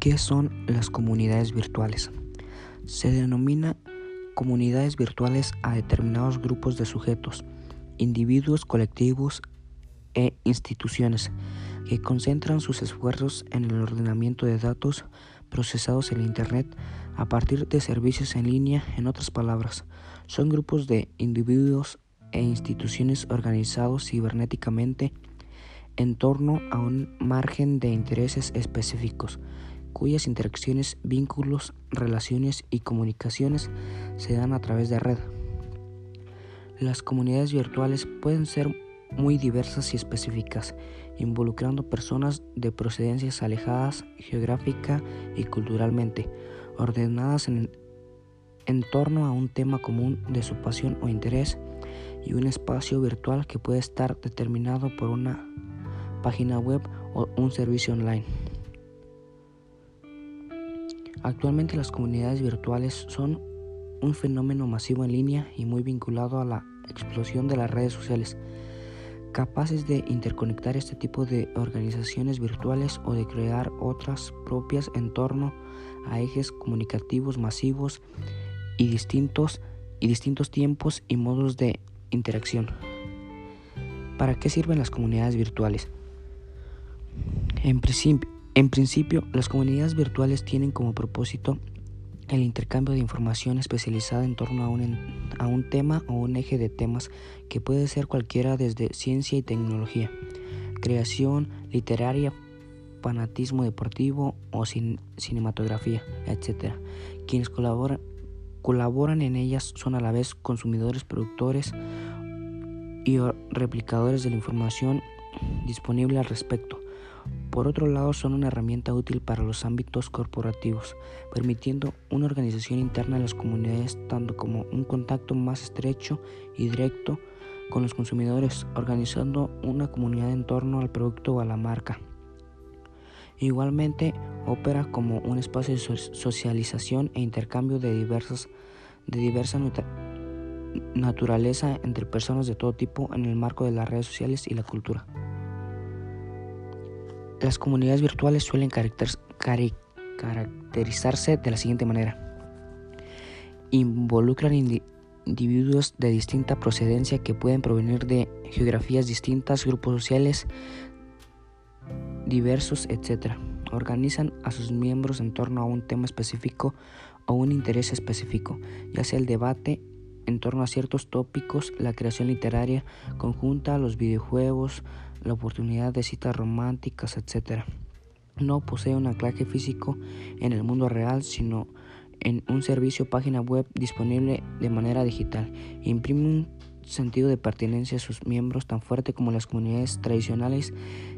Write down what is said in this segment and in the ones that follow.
¿Qué son las comunidades virtuales? Se denomina comunidades virtuales a determinados grupos de sujetos, individuos, colectivos e instituciones que concentran sus esfuerzos en el ordenamiento de datos procesados en Internet a partir de servicios en línea. En otras palabras, son grupos de individuos e instituciones organizados cibernéticamente en torno a un margen de intereses específicos, cuyas interacciones, vínculos, relaciones y comunicaciones se dan a través de red. Las comunidades virtuales pueden ser muy diversas y específicas, involucrando personas de procedencias alejadas geográfica y culturalmente, ordenadas en, torno a un tema común de su pasión o interés y un espacio virtual que puede estar determinado por una página web o un servicio online. Actualmente las comunidades virtuales son un fenómeno masivo en línea y muy vinculado a la explosión de las redes sociales, capaces de interconectar este tipo de organizaciones virtuales o de crear otras propias en torno a ejes comunicativos masivos y distintos y distintos tiempos y modos de interacción. ¿Para qué sirven las comunidades virtuales? En principio, en principio, las comunidades virtuales tienen como propósito el intercambio de información especializada en torno a un, tema o un eje de temas que puede ser cualquiera desde ciencia y tecnología, creación literaria, fanatismo deportivo o cinematografía, etc. Quienes colaboran en ellas son a la vez consumidores, productores y replicadores de la información disponible al respecto. Por otro lado, son una herramienta útil para los ámbitos corporativos, permitiendo una organización interna de las comunidades, tanto como un contacto más estrecho y directo con los consumidores, organizando una comunidad en torno al producto o a la marca. Igualmente, opera como un espacio de socialización e intercambio de, diversas, de diversa naturaleza entre personas de todo tipo en el marco de las redes sociales y la cultura. Las comunidades virtuales suelen caracterizarse de la siguiente manera. Involucran individuos de distinta procedencia que pueden provenir de geografías distintas, grupos sociales diversos, etc. Organizan a sus miembros en torno a un tema específico o un interés específico, ya sea el debate en torno a ciertos tópicos, la creación literaria conjunta, los videojuegos, la oportunidad de citas románticas, etc. No posee un anclaje físico en el mundo real, sino en un servicio página web disponible de manera digital. Imprime un sentido de pertenencia a sus miembros tan fuerte como las comunidades tradicionales,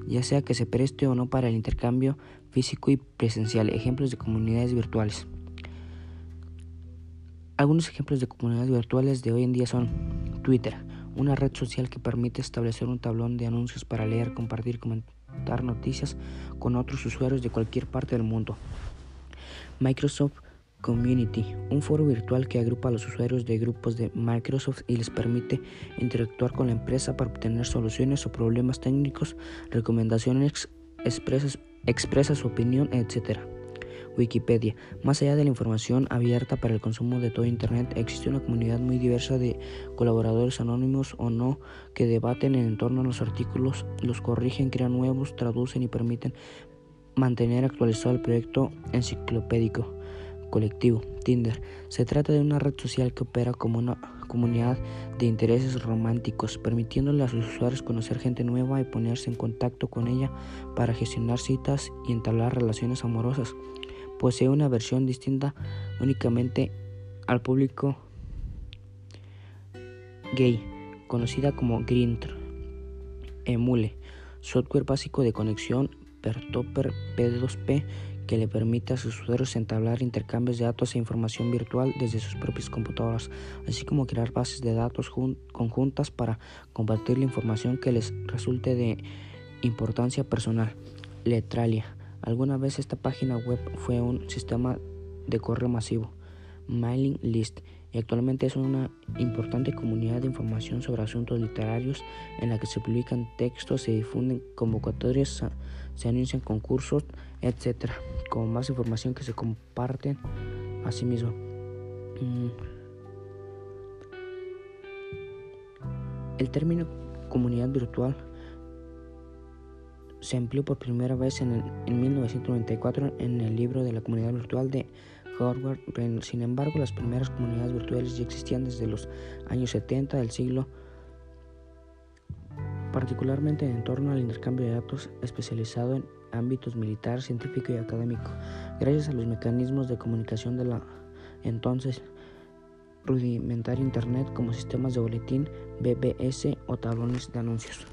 ya sea que se preste o no para el intercambio físico y presencial. Ejemplos de comunidades virtuales. Algunos ejemplos de comunidades virtuales de hoy en día son Twitter, una red social que permite establecer un tablón de anuncios para leer, compartir comentar noticias con otros usuarios de cualquier parte del mundo. Microsoft Community, un foro virtual que agrupa a los usuarios de grupos de Microsoft y les permite interactuar con la empresa para obtener soluciones o problemas técnicos, recomendaciones expresas, expresa su opinión, etc. Wikipedia. Más allá de la información abierta para el consumo de todo Internet, existe una comunidad muy diversa de colaboradores anónimos o no que debaten en torno a los artículos, los corrigen, crean nuevos, traducen y permiten mantener actualizado el proyecto enciclopédico colectivo, Tinder. Se trata de una red social que opera como una comunidad de intereses románticos, permitiéndole a sus usuarios conocer gente nueva y ponerse en contacto con ella para gestionar citas y entablar relaciones amorosas posee una versión distinta únicamente al público gay, conocida como Grindr. Emule, software básico de conexión Pertopper P2P que le permite a sus usuarios entablar intercambios de datos e información virtual desde sus propias computadoras, así como crear bases de datos conjuntas para compartir la información que les resulte de importancia personal. Letralia Alguna vez esta página web fue un sistema de correo masivo, mailing list, y actualmente es una importante comunidad de información sobre asuntos literarios en la que se publican textos, se difunden convocatorias, se anuncian concursos, etc. Con más información que se comparten a sí mismo. Mm. El término comunidad virtual se empleó por primera vez en, en 1994 en el libro de la comunidad virtual de Howard Reynolds. Sin embargo, las primeras comunidades virtuales ya existían desde los años 70 del siglo particularmente en torno al intercambio de datos especializado en ámbitos militar, científico y académico, gracias a los mecanismos de comunicación de la entonces rudimentaria Internet como sistemas de boletín, BBS o tablones de anuncios.